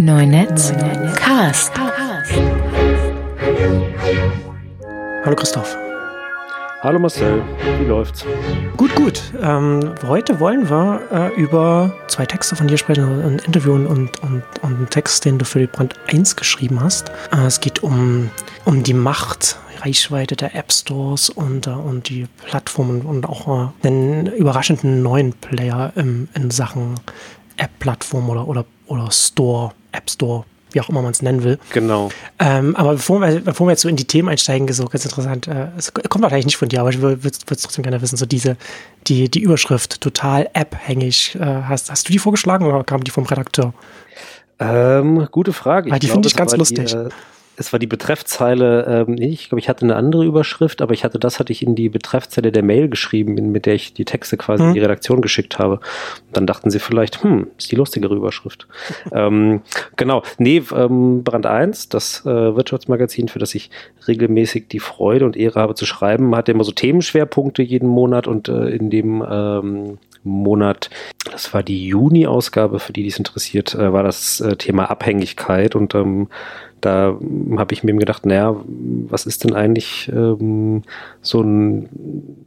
Neunetz Cast. Hallo Christoph. Hallo Marcel, wie läuft's? Gut, gut. Ähm, heute wollen wir äh, über zwei Texte von dir sprechen, ein Interview und, und, und einen Text, den du für die Brand 1 geschrieben hast. Äh, es geht um, um die Macht, Reichweite der App Stores und, äh, und die Plattformen und auch äh, einen überraschenden neuen Player im, in Sachen App-Plattform oder, oder, oder Store, App Store wie auch immer man es nennen will. Genau. Ähm, aber bevor wir, bevor wir jetzt so in die Themen einsteigen, so ganz interessant, äh, es kommt wahrscheinlich nicht von dir, aber ich würde es trotzdem gerne wissen, so diese, die, die Überschrift, total app-hängig, äh, hast, hast du die vorgeschlagen oder kam die vom Redakteur? Ähm, gute Frage. Ich die finde ich ganz lustig. Die, äh, es war die Betreffzeile, ähm, ich glaube, ich hatte eine andere Überschrift, aber ich hatte, das hatte ich in die Betreffzeile der Mail geschrieben, mit der ich die Texte quasi mhm. in die Redaktion geschickt habe. Und dann dachten sie vielleicht, hm, ist die lustigere Überschrift. ähm, genau, nee, ähm, Brand 1, das äh, Wirtschaftsmagazin, für das ich regelmäßig die Freude und Ehre habe zu schreiben, hat immer so Themenschwerpunkte jeden Monat und äh, in dem ähm, Monat, das war die Juni-Ausgabe, für die dies interessiert, äh, war das äh, Thema Abhängigkeit und ähm, da habe ich mir gedacht, naja, was ist denn eigentlich ähm, so ein,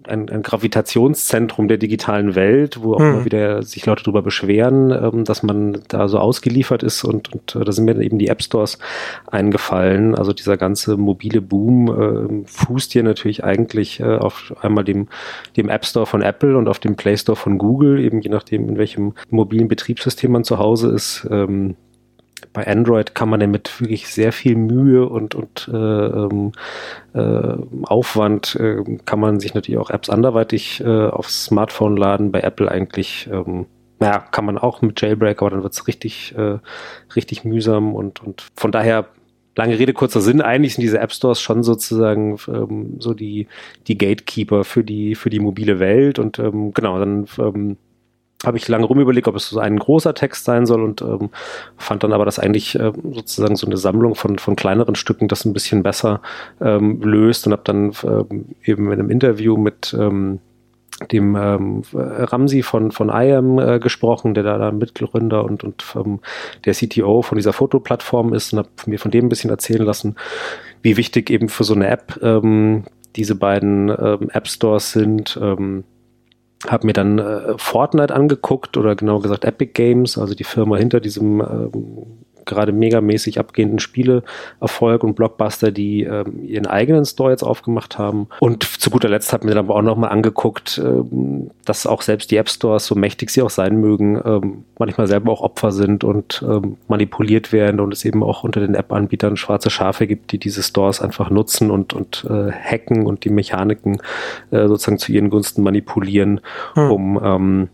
ein, ein, Gravitationszentrum der digitalen Welt, wo auch hm. immer wieder sich Leute darüber beschweren, ähm, dass man da so ausgeliefert ist und, und äh, da sind mir eben die App Stores eingefallen. Also dieser ganze mobile Boom äh, fußt hier natürlich eigentlich äh, auf einmal dem, dem App Store von Apple und auf dem Play Store von Google, eben je nachdem, in welchem mobilen Betriebssystem man zu Hause ist. Ähm, bei Android kann man damit wirklich sehr viel Mühe und, und äh, ähm, äh, Aufwand äh, kann man sich natürlich auch Apps anderweitig äh, aufs Smartphone laden. Bei Apple eigentlich, ähm, naja, kann man auch mit Jailbreak, aber dann wird es richtig, äh, richtig mühsam und, und von daher lange Rede, kurzer Sinn, eigentlich sind diese App Stores schon sozusagen ähm, so die, die Gatekeeper für die, für die mobile Welt und ähm, genau, dann ähm, habe ich lange rumüberlegt, ob es so ein großer Text sein soll und ähm, fand dann aber, dass eigentlich äh, sozusagen so eine Sammlung von, von kleineren Stücken das ein bisschen besser ähm, löst und habe dann ähm, eben in einem Interview mit ähm, dem ähm, Ramsi von, von IAM äh, gesprochen, der da, da Mitgründer und, und ähm, der CTO von dieser Fotoplattform ist und habe mir von dem ein bisschen erzählen lassen, wie wichtig eben für so eine App ähm, diese beiden ähm, App Stores sind. Ähm, habe mir dann äh, Fortnite angeguckt oder genau gesagt Epic Games, also die Firma hinter diesem ähm, gerade megamäßig abgehenden Spieleerfolg und Blockbuster, die ähm, ihren eigenen Store jetzt aufgemacht haben. Und zu guter Letzt hat mir dann aber auch nochmal angeguckt, ähm, dass auch selbst die App Stores, so mächtig sie auch sein mögen, ähm, manchmal selber auch Opfer sind und ähm, manipuliert werden und es eben auch unter den App-Anbietern schwarze Schafe gibt, die diese Stores einfach nutzen und, und äh, hacken und die Mechaniken äh, sozusagen zu ihren Gunsten manipulieren, hm. um ähm,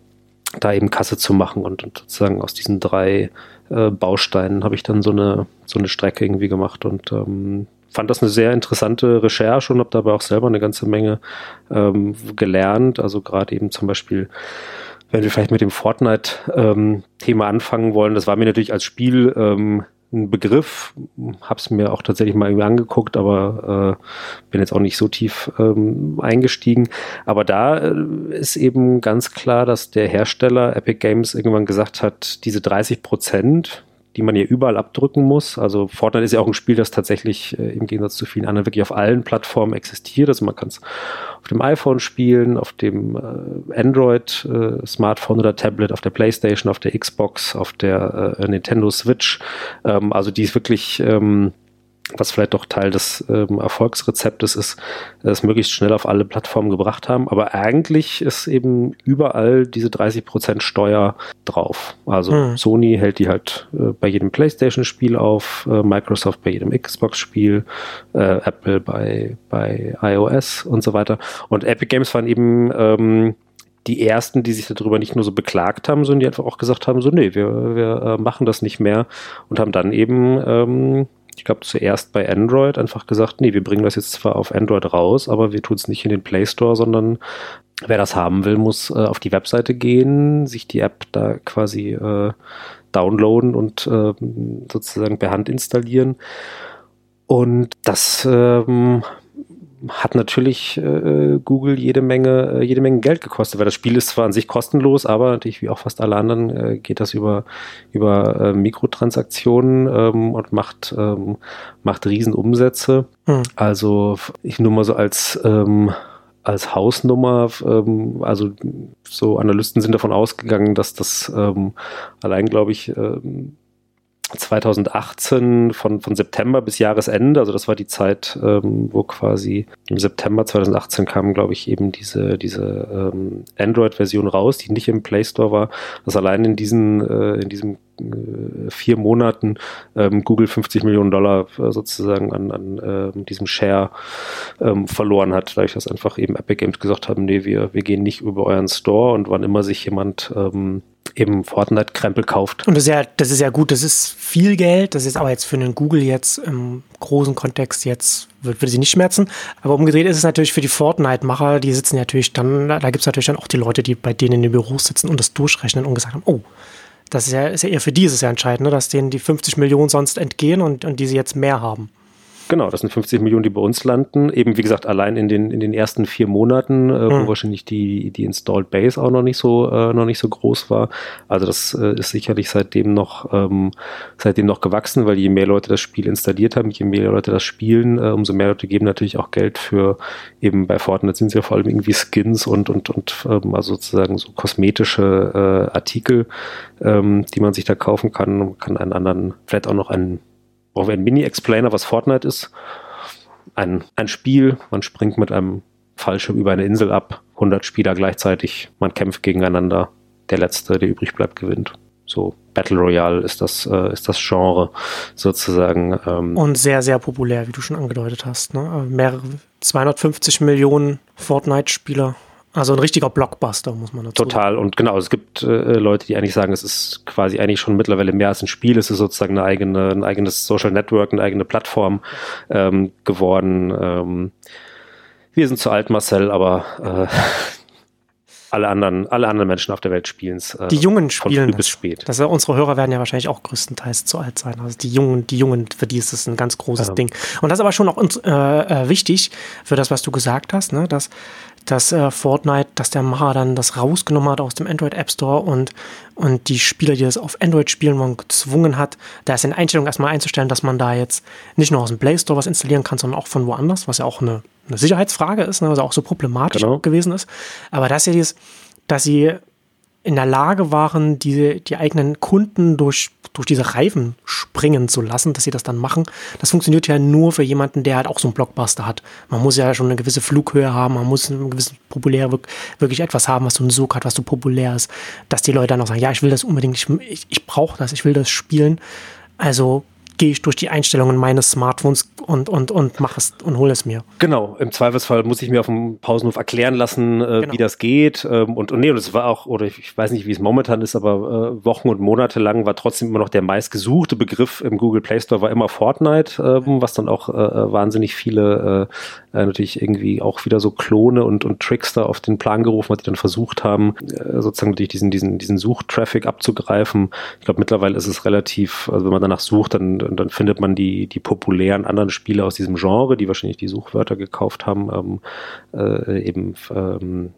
da eben Kasse zu machen und, und sozusagen aus diesen drei äh, Bausteinen habe ich dann so eine, so eine Strecke irgendwie gemacht und ähm, fand das eine sehr interessante Recherche und habe dabei auch selber eine ganze Menge ähm, gelernt. Also gerade eben zum Beispiel, wenn wir vielleicht mit dem Fortnite-Thema ähm, anfangen wollen, das war mir natürlich als Spiel ähm, ein Begriff, habe es mir auch tatsächlich mal irgendwie angeguckt, aber äh, bin jetzt auch nicht so tief ähm, eingestiegen. Aber da äh, ist eben ganz klar, dass der Hersteller Epic Games irgendwann gesagt hat, diese 30 Prozent, die man hier überall abdrücken muss. Also Fortnite ist ja auch ein Spiel, das tatsächlich äh, im Gegensatz zu vielen anderen wirklich auf allen Plattformen existiert. Also man kann es auf dem iPhone spielen, auf dem äh, Android äh, oder Tablet, auf der PlayStation, auf der Xbox, auf der äh, Nintendo Switch. Ähm, also die ist wirklich ähm, was vielleicht doch Teil des ähm, Erfolgsrezeptes ist, es möglichst schnell auf alle Plattformen gebracht haben. Aber eigentlich ist eben überall diese 30% Steuer drauf. Also hm. Sony hält die halt äh, bei jedem PlayStation-Spiel auf, äh, Microsoft bei jedem Xbox-Spiel, äh, Apple bei, bei iOS und so weiter. Und Epic Games waren eben ähm, die ersten, die sich darüber nicht nur so beklagt haben, sondern die einfach auch gesagt haben, so, nee, wir, wir äh, machen das nicht mehr und haben dann eben ähm, ich glaube, zuerst bei Android einfach gesagt, nee, wir bringen das jetzt zwar auf Android raus, aber wir tun es nicht in den Play Store, sondern wer das haben will, muss äh, auf die Webseite gehen, sich die App da quasi äh, downloaden und äh, sozusagen per Hand installieren. Und das ähm, hat natürlich äh, Google jede Menge, äh, jede Menge Geld gekostet, weil das Spiel ist zwar an sich kostenlos, aber natürlich wie auch fast alle anderen äh, geht das über, über äh, Mikrotransaktionen ähm, und macht, ähm, macht Riesenumsätze. Hm. Also ich nur mal so als ähm, als Hausnummer, ähm, also so Analysten sind davon ausgegangen, dass das ähm, allein, glaube ich, ähm, 2018 von, von September bis Jahresende, also das war die Zeit, ähm, wo quasi im September 2018 kam, glaube ich, eben diese, diese ähm, Android-Version raus, die nicht im Play Store war, dass allein in diesen, äh, in diesem äh, vier Monaten ähm, Google 50 Millionen Dollar äh, sozusagen an, an äh, diesem Share ähm, verloren hat, dadurch, dass einfach eben Epic Games gesagt haben, nee, wir, wir gehen nicht über euren Store und wann immer sich jemand ähm, eben Fortnite-Krempel kauft. Und das ist ja, das ist ja gut, das ist viel Geld, das ist aber jetzt für einen Google jetzt im großen Kontext jetzt, würde, würde sie nicht schmerzen. Aber umgedreht ist es natürlich für die Fortnite-Macher, die sitzen natürlich dann, da gibt es natürlich dann auch die Leute, die bei denen in den Büros sitzen und das durchrechnen und gesagt haben, oh, das ist ja, ist ja eher für die ist es ja entscheidend, ne, dass denen die 50 Millionen sonst entgehen und, und die sie jetzt mehr haben. Genau, das sind 50 Millionen, die bei uns landen. Eben, wie gesagt, allein in den, in den ersten vier Monaten, äh, mhm. wo wahrscheinlich die, die Installed Base auch noch nicht so, äh, noch nicht so groß war. Also das äh, ist sicherlich seitdem noch, ähm, seitdem noch gewachsen, weil je mehr Leute das Spiel installiert haben, je mehr Leute das spielen, äh, umso mehr Leute geben natürlich auch Geld für eben bei Fortnite sind es ja vor allem irgendwie Skins und, und, und ähm, also sozusagen so kosmetische äh, Artikel, ähm, die man sich da kaufen kann. Man kann einen anderen, vielleicht auch noch einen brauchen wir einen Mini-Explainer, was Fortnite ist. Ein, ein Spiel, man springt mit einem Fallschirm über eine Insel ab, 100 Spieler gleichzeitig, man kämpft gegeneinander, der Letzte, der übrig bleibt, gewinnt. So Battle Royale ist das, äh, ist das Genre sozusagen. Ähm. Und sehr, sehr populär, wie du schon angedeutet hast. Ne? Mehrere 250 Millionen Fortnite-Spieler also ein richtiger Blockbuster, muss man dazu sagen. Total. Und genau, es gibt äh, Leute, die eigentlich sagen, es ist quasi eigentlich schon mittlerweile mehr als ein Spiel. Es ist sozusagen eine eigene, ein eigenes Social Network, eine eigene Plattform ähm, geworden. Ähm, wir sind zu alt, Marcel, aber äh, alle anderen, alle anderen Menschen auf der Welt spielen es. Äh, die Jungen spielen bis spät. Das, unsere Hörer werden ja wahrscheinlich auch größtenteils zu alt sein. Also die Jungen, die Jungen, für die ist es ein ganz großes ja. Ding. Und das ist aber schon auch äh, äh, wichtig für das, was du gesagt hast, ne? dass dass äh, Fortnite, dass der Macher dann das rausgenommen hat aus dem Android App Store und, und die Spieler, die das auf Android spielen wollen, gezwungen hat, da ist in Einstellung erstmal einzustellen, dass man da jetzt nicht nur aus dem Play Store was installieren kann, sondern auch von woanders, was ja auch eine, eine Sicherheitsfrage ist, ne, was auch so problematisch genau. gewesen ist. Aber dass sie dieses, dass sie in der Lage waren, die, die eigenen Kunden durch, durch diese Reifen springen zu lassen, dass sie das dann machen. Das funktioniert ja nur für jemanden, der halt auch so einen Blockbuster hat. Man muss ja schon eine gewisse Flughöhe haben, man muss eine gewisse populäre, wirklich etwas haben, was so einen Sog hat, was so populär ist, dass die Leute dann auch sagen, ja, ich will das unbedingt, ich, ich, ich brauche das, ich will das spielen. Also gehe ich durch die Einstellungen meines Smartphones und, und, und mache es und hole es mir. Genau, im Zweifelsfall muss ich mir auf dem Pausenhof erklären lassen, äh, genau. wie das geht. Ähm, und, und nee, und es war auch, oder ich, ich weiß nicht, wie es momentan ist, aber äh, Wochen und Monate lang war trotzdem immer noch der meistgesuchte Begriff im Google Play Store war immer Fortnite, äh, was dann auch äh, äh, wahnsinnig viele äh, natürlich irgendwie auch wieder so Klone und, und Trickster auf den Plan gerufen hat, die dann versucht haben, sozusagen natürlich diesen, diesen, diesen Suchtraffic abzugreifen. Ich glaube, mittlerweile ist es relativ, also wenn man danach sucht, dann und dann findet man die, die populären anderen Spiele aus diesem Genre, die wahrscheinlich die Suchwörter gekauft haben, ähm, äh, eben ähm,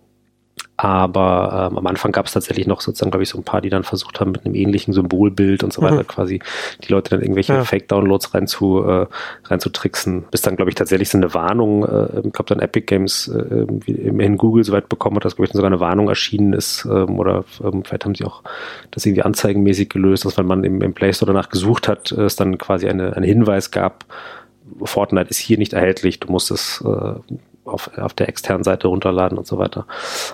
aber ähm, am Anfang gab es tatsächlich noch sozusagen, glaube ich, so ein paar, die dann versucht haben, mit einem ähnlichen Symbolbild und so weiter mhm. quasi die Leute dann irgendwelche ja. Fake-Downloads rein zu, äh, rein zu tricksen. Bis dann, glaube ich, tatsächlich so eine Warnung, äh, ich glaube dann Epic Games äh, in Google soweit bekommen hat, dass, glaube ich, sogar eine Warnung erschienen ist. Ähm, oder ähm, vielleicht haben sie auch das irgendwie anzeigenmäßig gelöst, dass wenn man im, im Play Store danach gesucht hat, es dann quasi eine, einen Hinweis gab, Fortnite ist hier nicht erhältlich, du musst es äh, auf, auf der externen Seite runterladen und so weiter.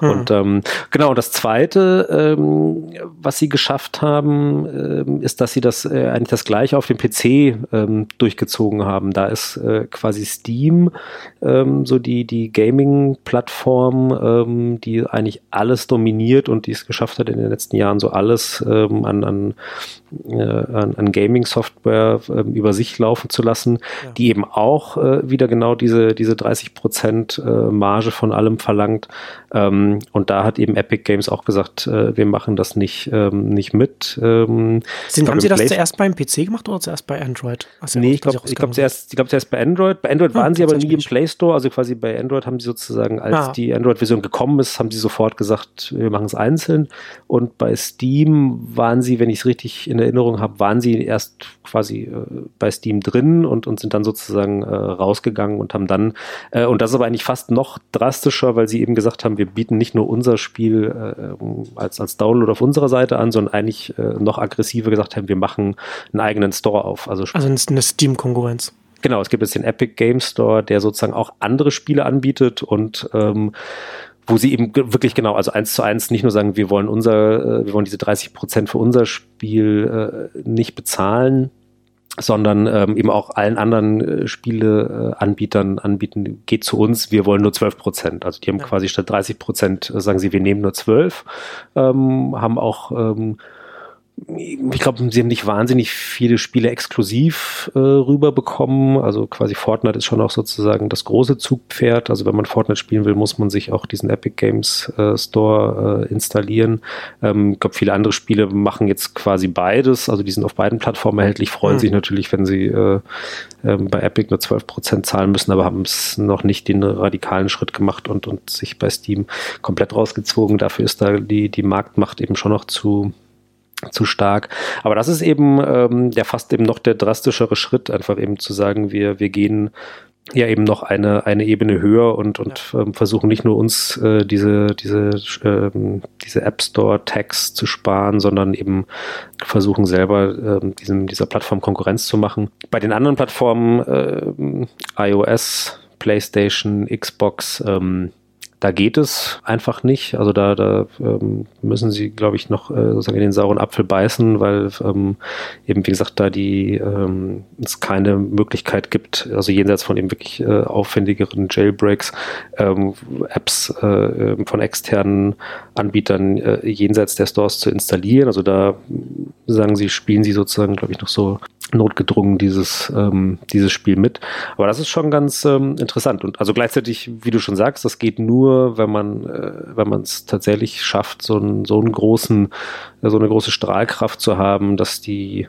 Mhm. Und ähm, genau, das Zweite, ähm, was sie geschafft haben, ähm, ist, dass sie das äh, eigentlich das gleiche auf dem PC ähm, durchgezogen haben. Da ist äh, quasi Steam ähm, so die, die Gaming-Plattform, ähm, die eigentlich alles dominiert und die es geschafft hat in den letzten Jahren so alles ähm, an, an, äh, an, an Gaming-Software äh, über sich laufen zu lassen, ja. die eben auch äh, wieder genau diese, diese 30 Prozent Prozent äh, Marge von allem verlangt. Ähm, und da hat eben Epic Games auch gesagt, äh, wir machen das nicht, ähm, nicht mit. Ähm, Sind, haben Sie das zuerst beim PC gemacht oder zuerst bei Android? Also nee, ich glaube glaub zuerst, glaub zuerst bei Android. Bei Android hm, waren sie aber nie im Play Store, also quasi bei Android haben sie sozusagen, als ah. die Android-Version gekommen ist, haben sie sofort gesagt, wir machen es einzeln. Und bei Steam waren sie, wenn ich es richtig in Erinnerung habe, waren sie erst quasi äh, bei Steam drin und, und sind dann sozusagen äh, rausgegangen und haben dann, äh, und das ist aber eigentlich fast noch drastischer, weil sie eben gesagt haben, wir bieten nicht nur unser Spiel äh, als, als Download auf unserer Seite an, sondern eigentlich äh, noch aggressiver gesagt haben, wir machen einen eigenen Store auf. Also, also eine Steam-Konkurrenz. Genau, es gibt jetzt den Epic Game Store, der sozusagen auch andere Spiele anbietet und ähm, wo sie eben wirklich genau, also eins zu eins nicht nur sagen, wir wollen unser, äh, wir wollen diese 30 Prozent für unser Spiel äh, nicht bezahlen, sondern ähm, eben auch allen anderen äh, Spieleanbietern anbieten, geht zu uns, wir wollen nur 12 Prozent. Also die haben ja. quasi statt 30 Prozent, äh, sagen sie, wir nehmen nur 12, ähm, haben auch ähm, ich glaube, sie haben nicht wahnsinnig viele Spiele exklusiv äh, rüberbekommen. Also quasi Fortnite ist schon auch sozusagen das große Zugpferd. Also wenn man Fortnite spielen will, muss man sich auch diesen Epic Games äh, Store äh, installieren. Ähm, ich glaube, viele andere Spiele machen jetzt quasi beides. Also die sind auf beiden Plattformen erhältlich, freuen mhm. sich natürlich, wenn sie äh, äh, bei Epic nur 12% zahlen müssen, aber haben es noch nicht den radikalen Schritt gemacht und, und sich bei Steam komplett rausgezogen. Dafür ist da die, die Marktmacht eben schon noch zu zu stark. Aber das ist eben ähm, ja fast eben noch der drastischere Schritt, einfach eben zu sagen, wir, wir gehen ja eben noch eine, eine Ebene höher und, und ja. ähm, versuchen nicht nur uns äh, diese, diese, ähm, diese App Store Tags zu sparen, sondern eben versuchen selber ähm, diesem, dieser Plattform Konkurrenz zu machen. Bei den anderen Plattformen, äh, iOS, PlayStation, Xbox, ähm, da geht es einfach nicht. Also da, da ähm, müssen sie, glaube ich, noch äh, sozusagen in den sauren Apfel beißen, weil ähm, eben, wie gesagt, da die ähm, es keine Möglichkeit gibt, also jenseits von eben wirklich äh, aufwendigeren Jailbreaks, ähm, Apps äh, von externen Anbietern äh, jenseits der Stores zu installieren. Also da sagen sie, spielen sie sozusagen, glaube ich, noch so notgedrungen dieses, ähm, dieses Spiel mit. Aber das ist schon ganz ähm, interessant. Und also gleichzeitig, wie du schon sagst, das geht nur, wenn man, äh, wenn man es tatsächlich schafft, so einen, so einen großen, so eine große Strahlkraft zu haben, dass die,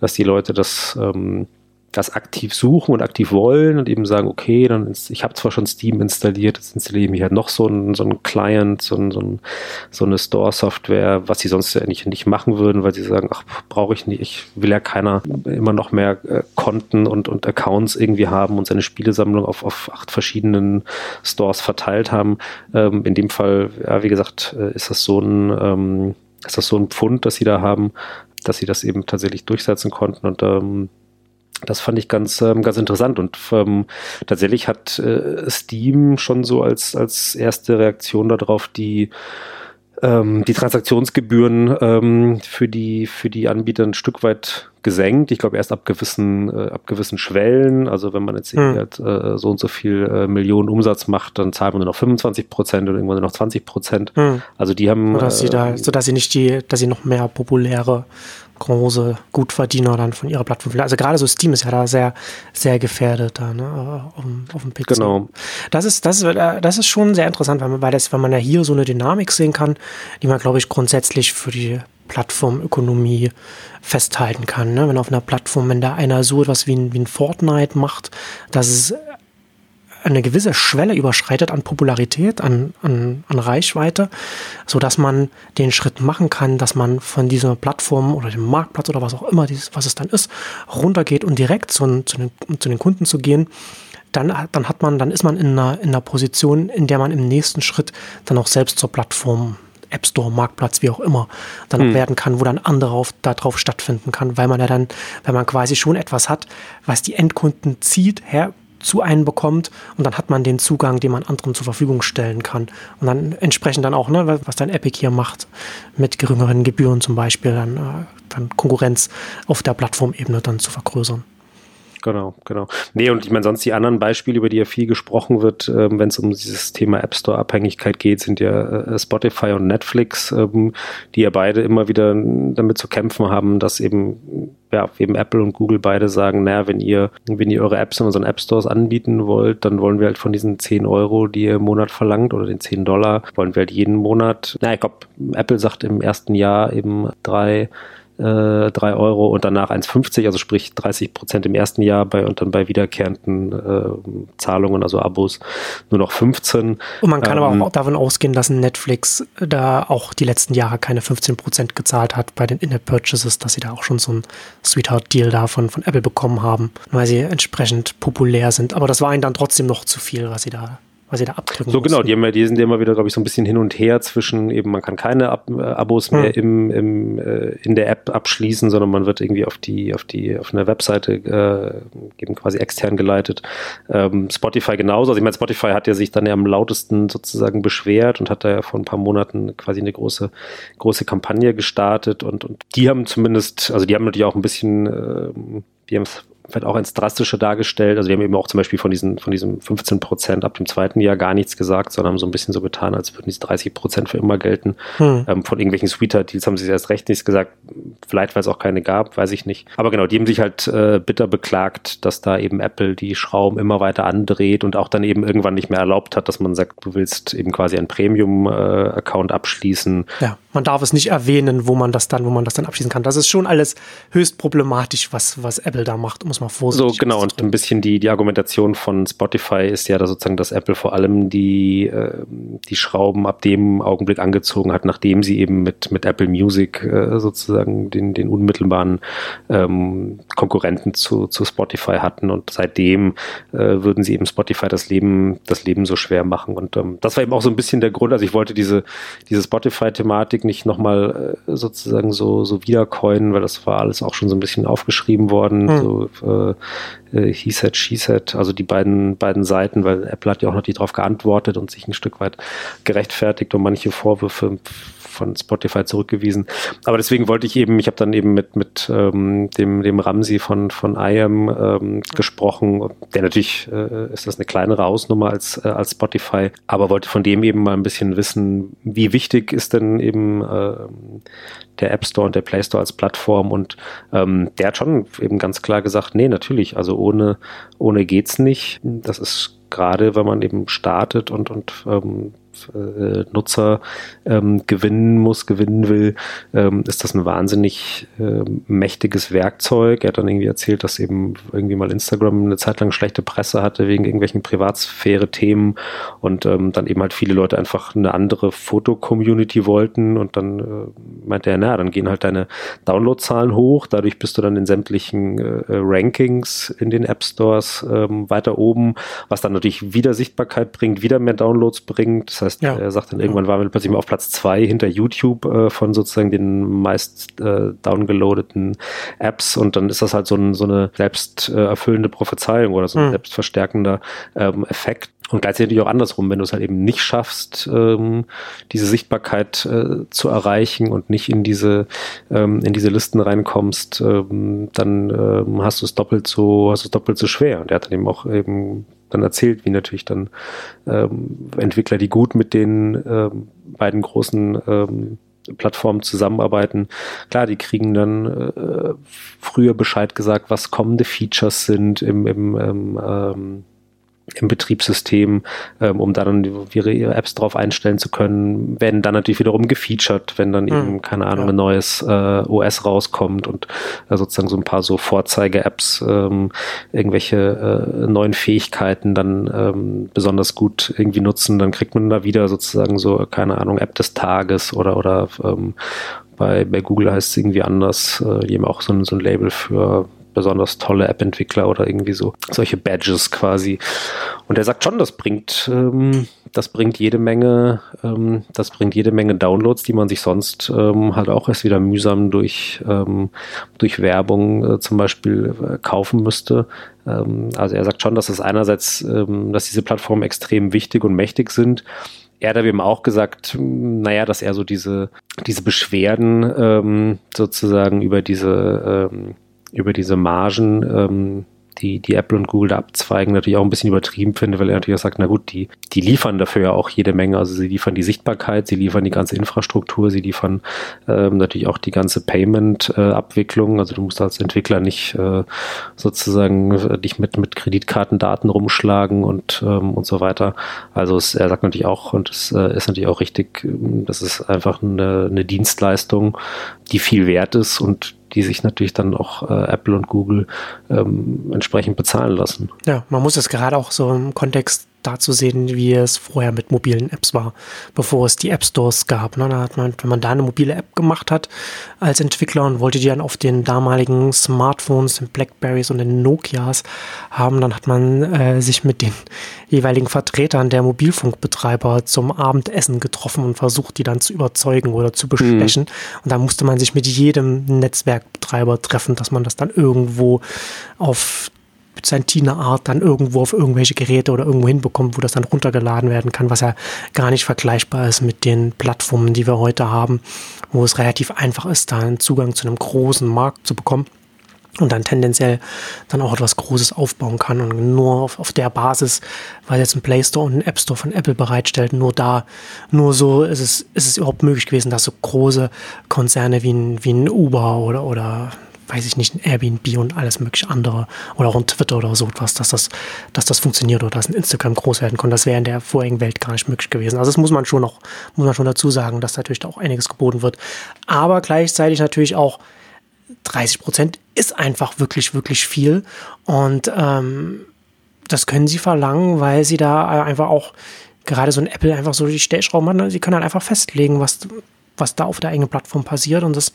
dass die Leute das ähm, das aktiv suchen und aktiv wollen und eben sagen, okay, dann ist, ich habe zwar schon Steam installiert, jetzt installiere ich mir halt noch so ein, so ein Client, so, ein, so, ein, so eine Store-Software, was sie sonst ja nicht, nicht machen würden, weil sie sagen, ach, brauche ich nicht, ich will ja keiner immer noch mehr äh, Konten und, und Accounts irgendwie haben und seine Spielesammlung auf, auf acht verschiedenen Stores verteilt haben. Ähm, in dem Fall, ja, wie gesagt, äh, ist das so ein, ähm, ist das so ein Pfund, das sie da haben, dass sie das eben tatsächlich durchsetzen konnten und ähm, das fand ich ganz, ähm, ganz interessant und ähm, tatsächlich hat äh, Steam schon so als, als erste Reaktion darauf die ähm, die Transaktionsgebühren ähm, für die für die Anbieter ein Stück weit gesenkt. Ich glaube erst ab gewissen äh, ab gewissen Schwellen. Also wenn man jetzt hm. halt, äh, so und so viel äh, Millionen Umsatz macht, dann zahlt man nur noch 25 Prozent und irgendwann nur noch 20 Prozent. Hm. Also die haben, Oder dass sie da, so dass sie nicht die, dass sie noch mehr populäre große Gutverdiener dann von ihrer Plattform. Also gerade so Steam ist ja da sehr, sehr gefährdet da, ne, auf, auf dem PC. Genau. Das ist, das ist, äh, das ist schon sehr interessant, weil man, weil, das, weil man ja hier so eine Dynamik sehen kann, die man, glaube ich, grundsätzlich für die Plattformökonomie festhalten kann. Ne? Wenn auf einer Plattform, wenn da einer so etwas wie ein, wie ein Fortnite macht, dass es eine gewisse Schwelle überschreitet an Popularität, an, an, an Reichweite, so dass man den Schritt machen kann, dass man von dieser Plattform oder dem Marktplatz oder was auch immer, dieses, was es dann ist, runtergeht und direkt zu, zu, den, zu den Kunden zu gehen. Dann, dann hat man, dann ist man in einer, in einer Position, in der man im nächsten Schritt dann auch selbst zur Plattform App Store, Marktplatz, wie auch immer, dann hm. werden kann, wo dann andere auf, darauf stattfinden kann, weil man ja dann, weil man quasi schon etwas hat, was die Endkunden zieht, her, zu einem bekommt und dann hat man den Zugang, den man anderen zur Verfügung stellen kann. Und dann entsprechend dann auch, ne, was dein Epic hier macht, mit geringeren Gebühren zum Beispiel, dann, äh, dann Konkurrenz auf der Plattformebene dann zu vergrößern. Genau, genau. Nee, und ich meine, sonst die anderen Beispiele, über die ja viel gesprochen wird, ähm, wenn es um dieses Thema App Store-Abhängigkeit geht, sind ja äh, Spotify und Netflix, ähm, die ja beide immer wieder damit zu kämpfen haben, dass eben ja, eben Apple und Google beide sagen, naja, wenn ihr, wenn ihr eure Apps in unseren App Stores anbieten wollt, dann wollen wir halt von diesen 10 Euro, die ihr im Monat verlangt, oder den 10 Dollar, wollen wir halt jeden Monat, naja, ich glaube, Apple sagt im ersten Jahr eben drei äh, 3 Euro und danach 1,50, also sprich 30 Prozent im ersten Jahr bei und dann bei wiederkehrenden äh, Zahlungen, also Abos, nur noch 15. Und man kann ähm, aber auch davon ausgehen, dass Netflix da auch die letzten Jahre keine 15 Prozent gezahlt hat bei den In-App-Purchases, dass sie da auch schon so ein Sweetheart-Deal da von, von Apple bekommen haben, weil sie entsprechend populär sind. Aber das war ihnen dann trotzdem noch zu viel, was sie da was sie da abdrücken So genau, die, haben ja, die sind ja immer wieder, glaube ich, so ein bisschen hin und her zwischen eben, man kann keine Ab äh, Abos mehr hm. im, im, äh, in der App abschließen, sondern man wird irgendwie auf die, auf die, auf eine Webseite äh, eben quasi extern geleitet. Ähm, Spotify genauso. Also ich meine, Spotify hat ja sich dann ja am lautesten sozusagen beschwert und hat da ja vor ein paar Monaten quasi eine große, große Kampagne gestartet und, und die haben zumindest, also die haben natürlich auch ein bisschen, äh, die haben wird auch ins Drastische dargestellt. Also die haben eben auch zum Beispiel von diesen, von diesem 15 Prozent ab dem zweiten Jahr gar nichts gesagt, sondern haben so ein bisschen so getan, als würden diese 30 Prozent für immer gelten. Hm. Ähm, von irgendwelchen Sweeter-Deals haben sie erst recht nichts gesagt. Vielleicht, weil es auch keine gab, weiß ich nicht. Aber genau, die haben sich halt äh, bitter beklagt, dass da eben Apple die Schrauben immer weiter andreht und auch dann eben irgendwann nicht mehr erlaubt hat, dass man sagt, du willst eben quasi einen Premium-Account äh, abschließen. Ja, man darf es nicht erwähnen, wo man das dann, wo man das dann abschließen kann. Das ist schon alles höchst problematisch, was, was Apple da macht, es mal vorsichtig So, genau, und ein bisschen die, die Argumentation von Spotify ist ja da sozusagen, dass Apple vor allem die, äh, die Schrauben ab dem Augenblick angezogen hat, nachdem sie eben mit, mit Apple Music äh, sozusagen den, den unmittelbaren ähm, Konkurrenten zu, zu Spotify hatten und seitdem äh, würden sie eben Spotify das Leben, das Leben so schwer machen. Und ähm, das war eben auch so ein bisschen der Grund, also ich wollte diese, diese Spotify-Thematik nicht nochmal äh, sozusagen so, so wiedercoinen, weil das war alles auch schon so ein bisschen aufgeschrieben worden. Hm. So, äh, äh, He said, She said, also die beiden, beiden Seiten, weil Apple hat ja auch noch die darauf geantwortet und sich ein Stück weit gerechtfertigt und manche Vorwürfe von Spotify zurückgewiesen. Aber deswegen wollte ich eben, ich habe dann eben mit, mit ähm, dem, dem Ramsi von, von IAM ähm, gesprochen, der natürlich äh, ist das eine kleinere Hausnummer als, äh, als Spotify, aber wollte von dem eben mal ein bisschen wissen, wie wichtig ist denn eben äh, der App Store und der Play Store als Plattform und ähm, der hat schon eben ganz klar gesagt, nee, natürlich, also ohne, ohne geht's nicht. Das ist gerade, wenn man eben startet und, und ähm, äh, Nutzer ähm, gewinnen muss, gewinnen will, ähm, ist das ein wahnsinnig äh, mächtiges Werkzeug. Er hat dann irgendwie erzählt, dass eben irgendwie mal Instagram eine Zeit lang schlechte Presse hatte wegen irgendwelchen Privatsphäre-Themen und ähm, dann eben halt viele Leute einfach eine andere Foto-Community wollten und dann äh, meinte er, na, dann gehen halt deine Downloadzahlen hoch, dadurch bist du dann in sämtlichen äh, Rankings in den App Stores ähm, weiter oben, was dann natürlich wieder Sichtbarkeit bringt, wieder mehr Downloads bringt. Das heißt, heißt, ja. er sagt dann irgendwann waren wir plötzlich mal auf Platz zwei hinter YouTube äh, von sozusagen den meist äh, downgeloadeten Apps und dann ist das halt so, ein, so eine selbst äh, erfüllende Prophezeiung oder so ein hm. selbstverstärkender ähm, Effekt. Und gleichzeitig auch andersrum, wenn du es halt eben nicht schaffst, ähm, diese Sichtbarkeit äh, zu erreichen und nicht in diese, ähm, in diese Listen reinkommst, ähm, dann ähm, hast du es doppelt so, hast du es doppelt so schwer. Und er hat dann eben auch eben dann erzählt, wie natürlich dann ähm, Entwickler, die gut mit den ähm, beiden großen ähm, Plattformen zusammenarbeiten. Klar, die kriegen dann äh, früher Bescheid gesagt, was kommende Features sind im, im ähm, ähm, im Betriebssystem, ähm, um dann ihre, ihre Apps drauf einstellen zu können, werden dann natürlich wiederum gefeatured, wenn dann eben, mhm. keine Ahnung, ja. ein neues äh, OS rauskommt und äh, sozusagen so ein paar so Vorzeige-Apps, ähm, irgendwelche äh, neuen Fähigkeiten dann ähm, besonders gut irgendwie nutzen, dann kriegt man da wieder sozusagen so, keine Ahnung, App des Tages oder, oder ähm, bei, bei Google heißt es irgendwie anders, äh, die haben auch so ein, so ein Label für besonders tolle App-Entwickler oder irgendwie so solche Badges quasi. Und er sagt schon, das bringt, ähm, das bringt jede Menge, ähm, das bringt jede Menge Downloads, die man sich sonst ähm, halt auch erst wieder mühsam durch, ähm, durch Werbung äh, zum Beispiel äh, kaufen müsste. Ähm, also er sagt schon, dass es einerseits, ähm, dass diese Plattformen extrem wichtig und mächtig sind er hat eben auch gesagt, naja, dass er so diese, diese Beschwerden ähm, sozusagen über diese ähm, über diese Margen, ähm, die, die Apple und Google da abzweigen, natürlich auch ein bisschen übertrieben finde, weil er natürlich auch sagt, na gut, die, die liefern dafür ja auch jede Menge. Also sie liefern die Sichtbarkeit, sie liefern die ganze Infrastruktur, sie liefern ähm, natürlich auch die ganze Payment-Abwicklung. Äh, also du musst als Entwickler nicht äh, sozusagen äh, dich mit, mit Kreditkartendaten rumschlagen und, ähm, und so weiter. Also es, er sagt natürlich auch, und es äh, ist natürlich auch richtig, ähm, das ist einfach eine, eine Dienstleistung, die viel wert ist und die sich natürlich dann auch äh, Apple und Google ähm, entsprechend bezahlen lassen. Ja, man muss es gerade auch so im Kontext dazu sehen, wie es vorher mit mobilen Apps war, bevor es die App Stores gab. Ne? Da hat man, wenn man da eine mobile App gemacht hat als Entwickler und wollte die dann auf den damaligen Smartphones, den Blackberries und den Nokias haben, dann hat man äh, sich mit den jeweiligen Vertretern der Mobilfunkbetreiber zum Abendessen getroffen und versucht, die dann zu überzeugen oder zu bestechen. Mhm. Und da musste man sich mit jedem Netzwerkbetreiber treffen, dass man das dann irgendwo auf Byzantiner-Art dann irgendwo auf irgendwelche Geräte oder irgendwo hinbekommt, wo das dann runtergeladen werden kann, was ja gar nicht vergleichbar ist mit den Plattformen, die wir heute haben, wo es relativ einfach ist, da einen Zugang zu einem großen Markt zu bekommen und dann tendenziell dann auch etwas Großes aufbauen kann und nur auf, auf der Basis, weil jetzt ein Play Store und ein App Store von Apple bereitstellt, nur da, nur so ist es, ist es überhaupt möglich gewesen, dass so große Konzerne wie ein, wie ein Uber oder, oder weiß ich nicht, ein Airbnb und alles mögliche andere oder auch ein Twitter oder so etwas, dass das, dass das funktioniert oder dass ein Instagram groß werden kann. Das wäre in der vorigen Welt gar nicht möglich gewesen. Also das muss man schon noch, muss man schon dazu sagen, dass natürlich da auch einiges geboten wird. Aber gleichzeitig natürlich auch 30 Prozent ist einfach wirklich, wirklich viel. Und ähm, das können sie verlangen, weil sie da einfach auch gerade so ein Apple einfach so die Stellschrauben hat. Sie können halt einfach festlegen, was, was da auf der eigenen Plattform passiert. Und das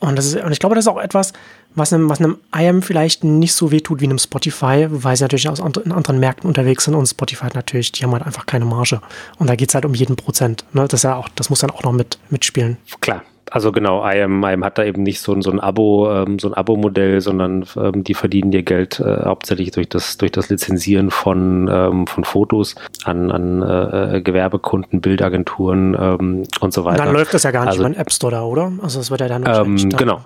und, das ist, und ich glaube, das ist auch etwas, was einem, was einem IAM vielleicht nicht so weh tut wie einem Spotify, weil sie natürlich aus in anderen Märkten unterwegs sind und Spotify natürlich, die haben halt einfach keine Marge. Und da geht es halt um jeden Prozent. Ne? Das, ja auch, das muss dann auch noch mit, mitspielen. Klar, also genau, IM, IM hat da eben nicht so, so ein Abo, ähm, so ein Abo-Modell, sondern ähm, die verdienen ihr Geld äh, hauptsächlich durch das, durch das Lizenzieren von, ähm, von Fotos an, an äh, Gewerbekunden, Bildagenturen ähm, und so weiter. Und dann läuft das ja gar nicht also, über den App Store da, oder? Also das wird ja dann ähm, Genau.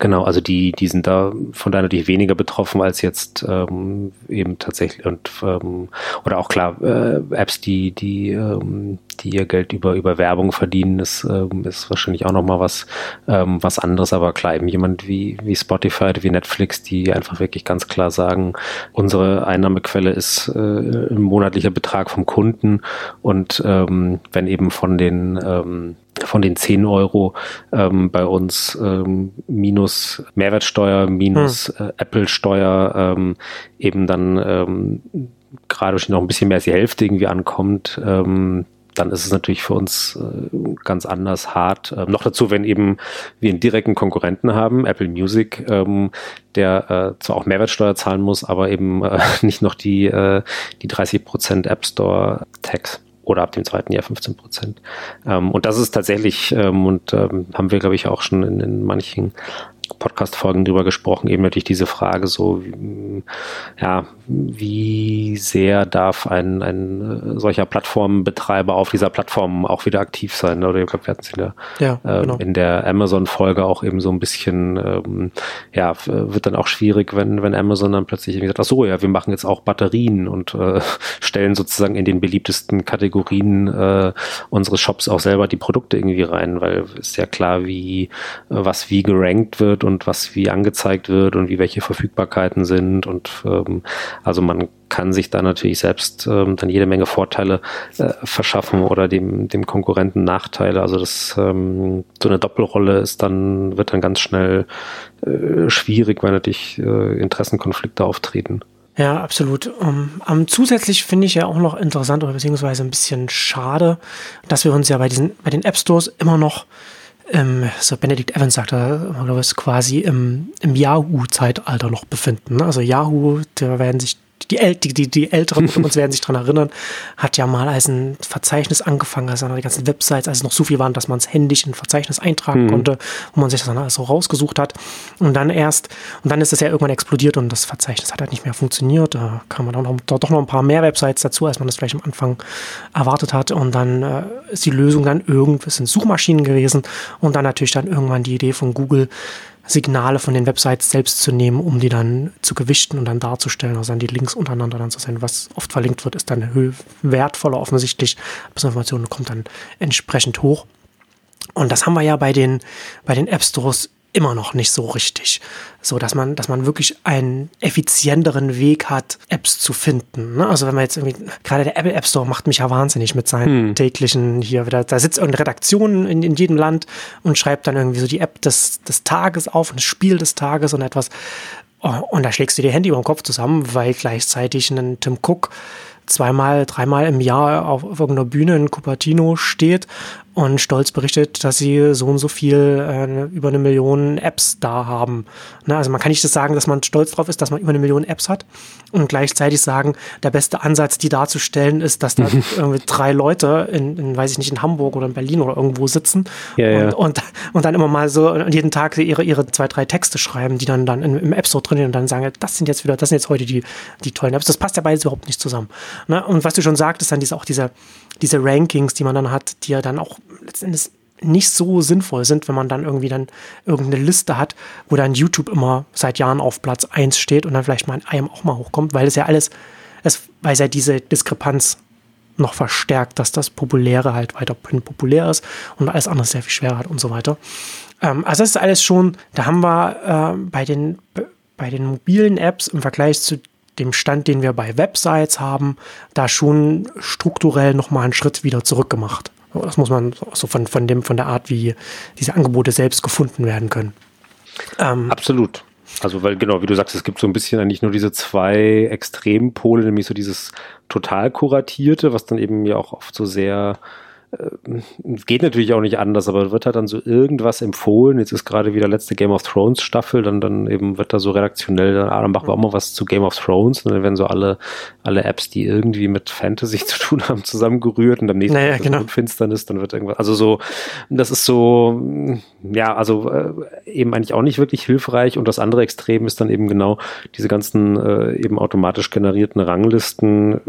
Genau, also die, die sind da von daher natürlich weniger betroffen als jetzt ähm, eben tatsächlich und ähm, oder auch klar äh, Apps, die die ähm, die ihr Geld über über Werbung verdienen, ist ähm, ist wahrscheinlich auch noch mal was ähm, was anderes, aber klar eben jemand wie wie Spotify, wie Netflix, die einfach wirklich ganz klar sagen, unsere Einnahmequelle ist äh, ein monatlicher Betrag vom Kunden. Und ähm, wenn eben von den ähm, von den 10 Euro ähm, bei uns ähm, minus Mehrwertsteuer, minus hm. äh, Apple-Steuer ähm, eben dann ähm, gerade noch ein bisschen mehr als die Hälfte irgendwie ankommt, ähm, dann ist es natürlich für uns äh, ganz anders hart. Ähm, noch dazu, wenn eben wir einen direkten Konkurrenten haben, Apple Music, ähm, der äh, zwar auch Mehrwertsteuer zahlen muss, aber eben äh, nicht noch die, äh, die 30% App Store Tax oder ab dem zweiten Jahr 15 Prozent. Ähm, und das ist tatsächlich, ähm, und ähm, haben wir, glaube ich, auch schon in, in manchen Podcast-Folgen drüber gesprochen, eben natürlich diese Frage so, ja, wie sehr darf ein, ein solcher Plattformbetreiber auf dieser Plattform auch wieder aktiv sein? Oder ich glaube, wir hatten es in der, ja, äh, genau. in der Amazon-Folge auch eben so ein bisschen, ähm, ja, wird dann auch schwierig, wenn, wenn Amazon dann plötzlich irgendwie sagt, ach so, ja, wir machen jetzt auch Batterien und äh, stellen sozusagen in den beliebtesten Kategorien äh, unseres Shops auch selber die Produkte irgendwie rein, weil ist ja klar, wie, was wie gerankt wird und was wie angezeigt wird und wie welche Verfügbarkeiten sind und ähm, also man kann sich da natürlich selbst ähm, dann jede Menge Vorteile äh, verschaffen oder dem, dem Konkurrenten Nachteile. Also das ähm, so eine Doppelrolle ist dann, wird dann ganz schnell äh, schwierig, weil natürlich äh, Interessenkonflikte auftreten. Ja, absolut. Um, um, zusätzlich finde ich ja auch noch interessant oder beziehungsweise ein bisschen schade, dass wir uns ja bei diesen, bei den App Stores immer noch ähm, so Benedict Evans sagte, glaube ich, quasi im, im Yahoo-Zeitalter noch befinden. Also Yahoo, da werden sich die, El die, die, die Älteren von uns werden sich daran erinnern, hat ja mal als ein Verzeichnis angefangen, also die ganzen Websites, als es noch so viel waren, dass man es händisch in ein Verzeichnis eintragen mhm. konnte, wo man sich das dann alles so rausgesucht hat. Und dann erst, und dann ist es ja irgendwann explodiert und das Verzeichnis hat halt nicht mehr funktioniert. Da kam dann noch, doch noch ein paar mehr Websites dazu, als man das vielleicht am Anfang erwartet hat. Und dann äh, ist die Lösung dann irgendwas in Suchmaschinen gewesen und dann natürlich dann irgendwann die Idee von Google, Signale von den Websites selbst zu nehmen, um die dann zu gewichten und dann darzustellen, also dann die Links untereinander dann zu sein. Was oft verlinkt wird, ist dann wertvoller offensichtlich. Information kommt dann entsprechend hoch. Und das haben wir ja bei den, bei den App Stores immer noch nicht so richtig. So, dass man, dass man wirklich einen effizienteren Weg hat, Apps zu finden. Ne? Also wenn man jetzt irgendwie, gerade der Apple App Store macht mich ja wahnsinnig mit seinen hm. täglichen hier wieder, da sitzt irgendeine Redaktion in, in jedem Land und schreibt dann irgendwie so die App des, des Tages auf und das Spiel des Tages und etwas. Oh, und da schlägst du die Hände über den Kopf zusammen, weil gleichzeitig ein Tim Cook zweimal, dreimal im Jahr auf irgendeiner Bühne in Cupertino steht und stolz berichtet, dass sie so und so viel, äh, über eine Million Apps da haben. Ne? Also man kann nicht das sagen, dass man stolz drauf ist, dass man über eine Million Apps hat und gleichzeitig sagen, der beste Ansatz, die darzustellen, ist, dass da irgendwie drei Leute in, in, weiß ich nicht, in Hamburg oder in Berlin oder irgendwo sitzen ja, und, ja. Und, und dann immer mal so jeden Tag ihre, ihre zwei, drei Texte schreiben, die dann, dann im App Store drin sind und dann sagen, das sind jetzt wieder, das sind jetzt heute die, die tollen Apps. Das passt ja beides überhaupt nicht zusammen. Ne? Und was du schon sagtest, dann diese, auch diese, diese Rankings, die man dann hat, die ja dann auch letztendlich nicht so sinnvoll sind, wenn man dann irgendwie dann irgendeine Liste hat, wo dann YouTube immer seit Jahren auf Platz 1 steht und dann vielleicht mal ein IM auch mal hochkommt, weil es ja alles, es, weil es ja diese Diskrepanz noch verstärkt, dass das Populäre halt weiterhin populär ist und alles andere sehr viel schwerer hat und so weiter. Ähm, also das ist alles schon, da haben wir äh, bei, den, bei den mobilen Apps im Vergleich zu dem Stand, den wir bei Websites haben, da schon strukturell nochmal einen Schritt wieder zurückgemacht. Das muss man so von, von, dem, von der Art, wie diese Angebote selbst gefunden werden können. Ähm, Absolut. Also, weil genau, wie du sagst, es gibt so ein bisschen eigentlich nur diese zwei Extrempole, nämlich so dieses total kuratierte, was dann eben ja auch oft so sehr geht natürlich auch nicht anders, aber wird halt dann so irgendwas empfohlen. Jetzt ist gerade wieder letzte Game of Thrones Staffel, dann, dann eben wird da so redaktionell, dann, ah, dann machen wir auch mal was zu Game of Thrones und dann werden so alle, alle Apps, die irgendwie mit Fantasy zu tun haben, zusammengerührt und am nächsten naja, genau. Finsternis, dann wird irgendwas, also so, das ist so, ja, also äh, eben eigentlich auch nicht wirklich hilfreich und das andere Extrem ist dann eben genau diese ganzen äh, eben automatisch generierten Ranglisten,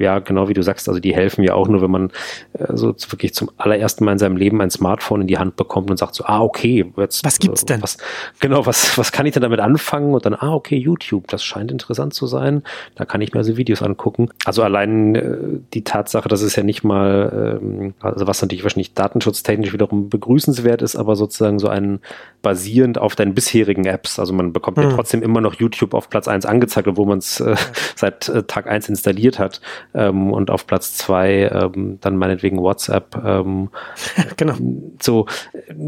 ja, genau wie du sagst, also die helfen ja auch nur, wenn man äh, so wirklich zum allerersten Mal in seinem Leben ein Smartphone in die Hand bekommt und sagt so, ah, okay, jetzt. Was gibt's denn? Was, genau, was, was kann ich denn damit anfangen? Und dann, ah, okay, YouTube, das scheint interessant zu sein. Da kann ich mir also Videos angucken. Also allein äh, die Tatsache, dass es ja nicht mal, ähm, also was natürlich wahrscheinlich datenschutztechnisch wiederum begrüßenswert ist, aber sozusagen so ein basierend auf deinen bisherigen Apps. Also man bekommt hm. ja trotzdem immer noch YouTube auf Platz eins angezeigt, obwohl man es äh, seit äh, Tag eins installiert hat ähm, und auf Platz zwei ähm, dann meinetwegen WhatsApp. Ähm, genau. So,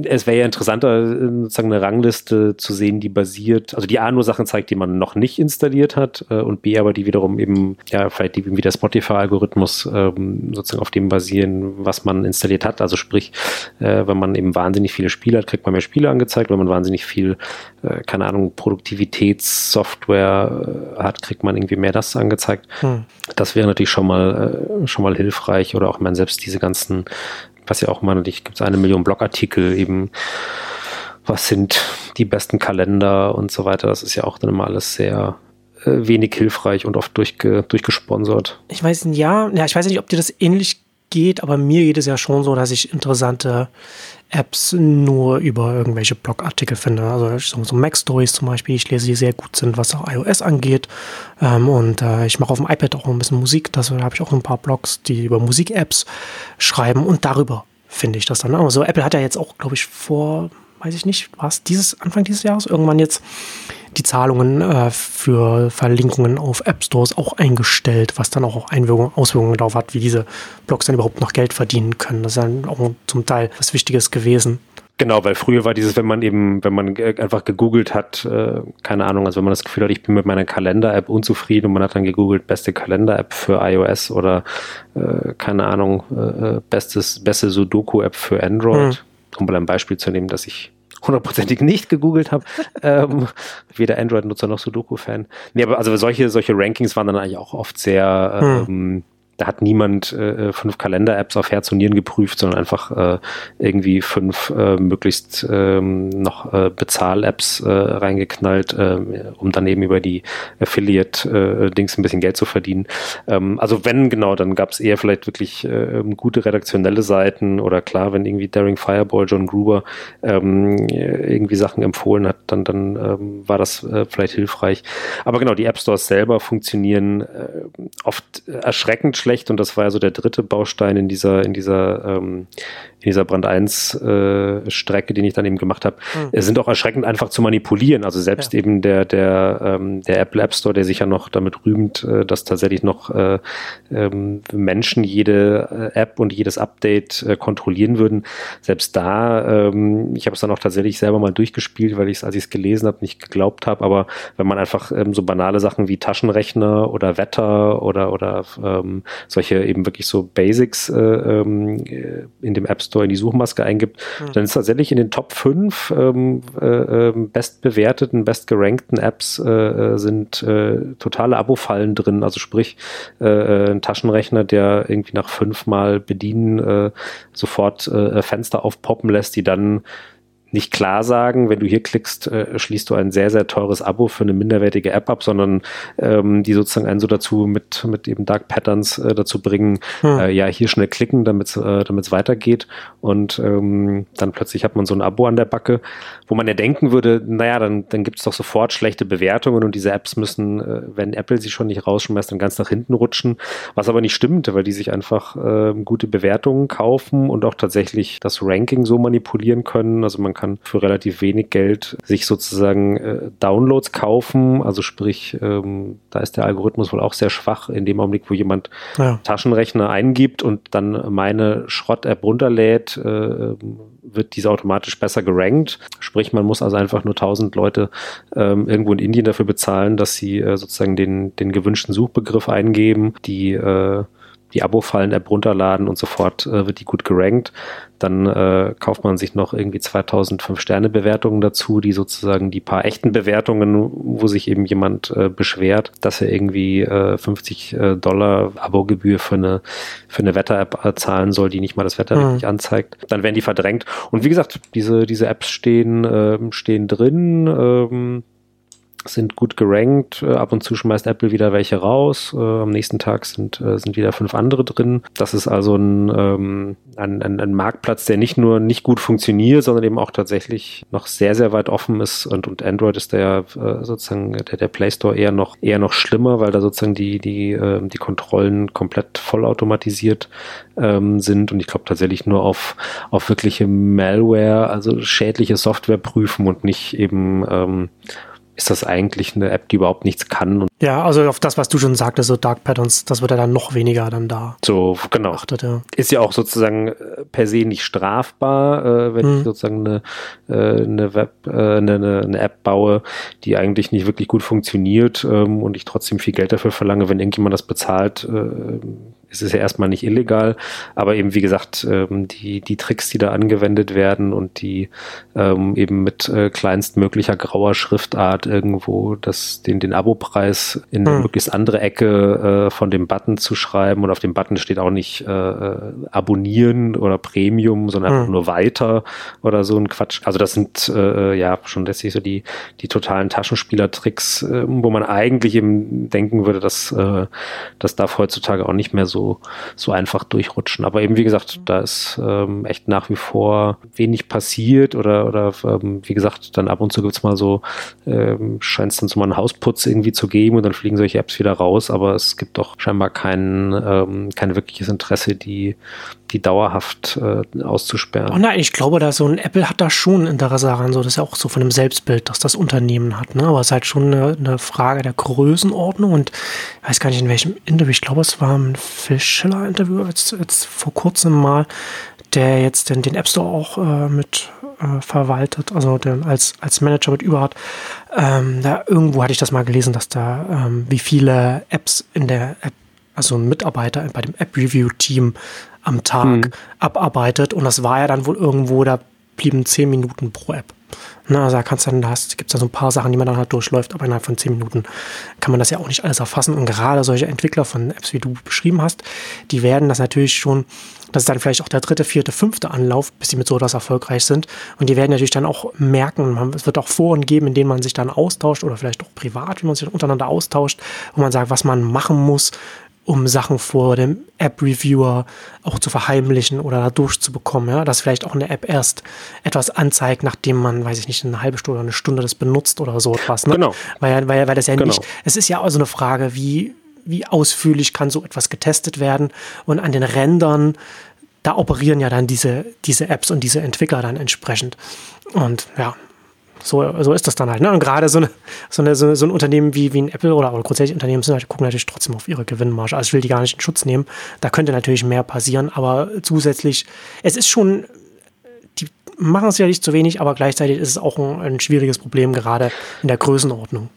es wäre ja interessanter, sozusagen eine Rangliste zu sehen, die basiert, also die A nur Sachen zeigt, die man noch nicht installiert hat äh, und B aber die wiederum eben, ja, vielleicht die, wie der Spotify-Algorithmus ähm, sozusagen auf dem basieren, was man installiert hat. Also sprich, äh, wenn man eben wahnsinnig viele Spiele hat, kriegt man mehr Spiele angezeigt. Wenn man wahnsinnig viel, äh, keine Ahnung, Produktivitätssoftware äh, hat, kriegt man irgendwie mehr das angezeigt. Hm. Das wäre natürlich schon mal, äh, schon mal hilfreich oder auch man selbst diese ganzen, was ja auch mal, natürlich gibt es eine Million Blogartikel eben, was sind die besten Kalender und so weiter. Das ist ja auch dann immer alles sehr äh, wenig hilfreich und oft durchge, durchgesponsert. Ich weiß, ja, ja, ich weiß nicht, ob dir das ähnlich geht, aber mir geht es ja schon so, dass ich interessante Apps nur über irgendwelche Blogartikel finde. Also so, Mac Stories zum Beispiel, ich lese, die sehr gut sind, was auch iOS angeht. Ähm, und äh, ich mache auf dem iPad auch ein bisschen Musik. Da habe ich auch ein paar Blogs, die über Musik-Apps schreiben und darüber finde ich das dann. Also Apple hat ja jetzt auch, glaube ich, vor, weiß ich nicht, war es dieses Anfang dieses Jahres irgendwann jetzt die Zahlungen äh, für Verlinkungen auf App Stores auch eingestellt, was dann auch Auswirkungen darauf hat, wie diese Blogs dann überhaupt noch Geld verdienen können. Das ist dann auch zum Teil was Wichtiges gewesen. Genau, weil früher war dieses, wenn man eben, wenn man einfach gegoogelt hat, äh, keine Ahnung, also wenn man das Gefühl hat, ich bin mit meiner Kalender-App unzufrieden und man hat dann gegoogelt, beste Kalender-App für iOS oder äh, keine Ahnung, äh, bestes, beste Sudoku-App für Android, hm. um mal ein Beispiel zu nehmen, dass ich hundertprozentig nicht gegoogelt habe. ähm, weder Android-Nutzer noch Sudoku-Fan. Nee, aber also solche, solche Rankings waren dann eigentlich auch oft sehr, hm. ähm, da hat niemand äh, fünf Kalender-Apps auf Herz und Nieren geprüft, sondern einfach äh, irgendwie fünf äh, möglichst ähm, noch äh, Bezahl-Apps äh, reingeknallt, äh, um dann eben über die Affiliate-Dings ein bisschen Geld zu verdienen. Ähm, also wenn genau, dann gab es eher vielleicht wirklich äh, gute redaktionelle Seiten oder klar, wenn irgendwie Daring Fireball, John Gruber ähm, irgendwie Sachen empfohlen hat, dann, dann ähm, war das äh, vielleicht hilfreich. Aber genau, die App Stores selber funktionieren äh, oft erschreckend schlecht und das war ja so der dritte Baustein in dieser, in dieser, ähm, in dieser Brand 1 äh, Strecke, die ich dann eben gemacht habe, mhm. sind auch erschreckend einfach zu manipulieren. Also selbst ja. eben der, der, ähm, der Apple App Store, der sich ja noch damit rühmt, äh, dass tatsächlich noch äh, ähm, Menschen jede äh, App und jedes Update äh, kontrollieren würden. Selbst da, ähm, ich habe es dann auch tatsächlich selber mal durchgespielt, weil ich es, als ich es gelesen habe, nicht geglaubt habe. Aber wenn man einfach ähm, so banale Sachen wie Taschenrechner oder Wetter oder, oder ähm, solche eben wirklich so Basics äh, ähm, in dem App Store in die Suchmaske eingibt, mhm. dann ist tatsächlich in den Top 5 ähm, äh, ähm, bestbewerteten, bestgerankten Apps äh, äh, sind äh, totale Abo-Fallen drin. Also sprich, äh, äh, ein Taschenrechner, der irgendwie nach fünfmal bedienen äh, sofort äh, Fenster aufpoppen lässt, die dann nicht klar sagen, wenn du hier klickst, äh, schließt du ein sehr, sehr teures Abo für eine minderwertige App ab, sondern ähm, die sozusagen einen so dazu mit, mit eben Dark Patterns äh, dazu bringen, hm. äh, ja, hier schnell klicken, damit es äh, weitergeht. Und ähm, dann plötzlich hat man so ein Abo an der Backe, wo man ja denken würde, naja, dann, dann gibt es doch sofort schlechte Bewertungen und diese Apps müssen, äh, wenn Apple sie schon nicht rausschmeißt, dann ganz nach hinten rutschen. Was aber nicht stimmt, weil die sich einfach äh, gute Bewertungen kaufen und auch tatsächlich das Ranking so manipulieren können. Also man kann kann für relativ wenig Geld sich sozusagen äh, Downloads kaufen. Also sprich, ähm, da ist der Algorithmus wohl auch sehr schwach in dem Augenblick, wo jemand ja. Taschenrechner eingibt und dann meine Schrott-App runterlädt, äh, wird diese automatisch besser gerankt. Sprich, man muss also einfach nur 1000 Leute ähm, irgendwo in Indien dafür bezahlen, dass sie äh, sozusagen den, den gewünschten Suchbegriff eingeben, die äh, die Abo-Fallen-App runterladen und sofort äh, wird die gut gerankt. Dann äh, kauft man sich noch irgendwie 2000 Fünf-Sterne-Bewertungen dazu, die sozusagen die paar echten Bewertungen, wo sich eben jemand äh, beschwert, dass er irgendwie äh, 50 äh, Dollar Abogebühr für eine, für eine Wetter-App äh, zahlen soll, die nicht mal das Wetter mhm. richtig anzeigt. Dann werden die verdrängt. Und wie gesagt, diese, diese Apps stehen, äh, stehen drin. Ähm, sind gut gerankt. Äh, ab und zu schmeißt Apple wieder welche raus. Äh, am nächsten Tag sind, äh, sind wieder fünf andere drin. Das ist also ein, ähm, ein, ein, ein Marktplatz, der nicht nur nicht gut funktioniert, sondern eben auch tatsächlich noch sehr, sehr weit offen ist. Und, und Android ist der sozusagen der, der Play Store eher noch eher noch schlimmer, weil da sozusagen die, die, die Kontrollen komplett vollautomatisiert ähm, sind. Und ich glaube tatsächlich nur auf, auf wirkliche Malware, also schädliche Software prüfen und nicht eben ähm, ist das eigentlich eine App, die überhaupt nichts kann. ja, also auf das, was du schon sagtest, so Dark Patterns, das wird ja dann noch weniger dann da. So, genau. Achtet, ja. Ist ja auch sozusagen äh, per se nicht strafbar, äh, wenn hm. ich sozusagen eine, äh, eine Web, äh, eine, eine App baue, die eigentlich nicht wirklich gut funktioniert ähm, und ich trotzdem viel Geld dafür verlange, wenn irgendjemand das bezahlt, äh, es ist ja erstmal nicht illegal, aber eben wie gesagt, ähm, die, die Tricks, die da angewendet werden und die ähm, eben mit äh, kleinstmöglicher grauer Schriftart irgendwo das, den, den Abopreis in eine hm. möglichst andere Ecke äh, von dem Button zu schreiben und auf dem Button steht auch nicht äh, äh abonnieren oder Premium, sondern hm. einfach nur weiter oder so ein Quatsch. Also das sind äh, ja schon letztlich so die, die totalen Taschenspielertricks, äh, wo man eigentlich eben denken würde, dass äh, das darf heutzutage auch nicht mehr so so, einfach durchrutschen. Aber eben, wie gesagt, da ist ähm, echt nach wie vor wenig passiert oder, oder ähm, wie gesagt, dann ab und zu gibt es mal so, ähm, scheint es dann so mal einen Hausputz irgendwie zu geben und dann fliegen solche Apps wieder raus, aber es gibt doch scheinbar kein, ähm, kein wirkliches Interesse, die, die dauerhaft äh, auszusperren. Oh nein, ich glaube, da so ein Apple hat da schon Interesse daran, so das ist ja auch so von dem Selbstbild, dass das Unternehmen hat, ne? Aber es ist halt schon eine, eine Frage der Größenordnung und ich weiß gar nicht in welchem Interview, ich glaube, es war ein Phil Schiller Interview jetzt, jetzt vor kurzem mal, der jetzt den, den App Store auch äh, mit äh, verwaltet, also der als, als Manager mit über hat. Ähm, da irgendwo hatte ich das mal gelesen, dass da ähm, wie viele Apps in der App, also ein Mitarbeiter bei dem App Review Team am Tag mhm. abarbeitet und das war ja dann wohl irgendwo, da blieben zehn Minuten pro App. Na, also da kannst dann, da gibt es da so ein paar Sachen, die man dann halt durchläuft, aber innerhalb von zehn Minuten kann man das ja auch nicht alles erfassen. Und gerade solche Entwickler von Apps, wie du beschrieben hast, die werden das natürlich schon, das ist dann vielleicht auch der dritte, vierte, fünfte Anlauf, bis die mit so etwas erfolgreich sind. Und die werden natürlich dann auch merken, man, es wird auch Foren geben, in denen man sich dann austauscht oder vielleicht auch privat, wie man sich untereinander austauscht, wo man sagt, was man machen muss, um Sachen vor dem App-Reviewer auch zu verheimlichen oder da durchzubekommen, ja, dass vielleicht auch eine App erst etwas anzeigt, nachdem man, weiß ich nicht, eine halbe Stunde oder eine Stunde das benutzt oder so etwas. Ne? Genau. Weil, weil, weil das ja genau. nicht, es ist ja also eine Frage, wie, wie ausführlich kann so etwas getestet werden und an den Rändern, da operieren ja dann diese, diese Apps und diese Entwickler dann entsprechend. Und ja, so, so ist das dann halt. Ne? Und gerade so, eine, so, eine, so, ein Unternehmen wie, wie ein Apple oder, oder grundsätzlich Unternehmen sind halt, gucken natürlich trotzdem auf ihre Gewinnmarge. Also ich will die gar nicht in Schutz nehmen. Da könnte natürlich mehr passieren, aber zusätzlich, es ist schon, die machen es ja nicht zu wenig, aber gleichzeitig ist es auch ein, ein schwieriges Problem, gerade in der Größenordnung.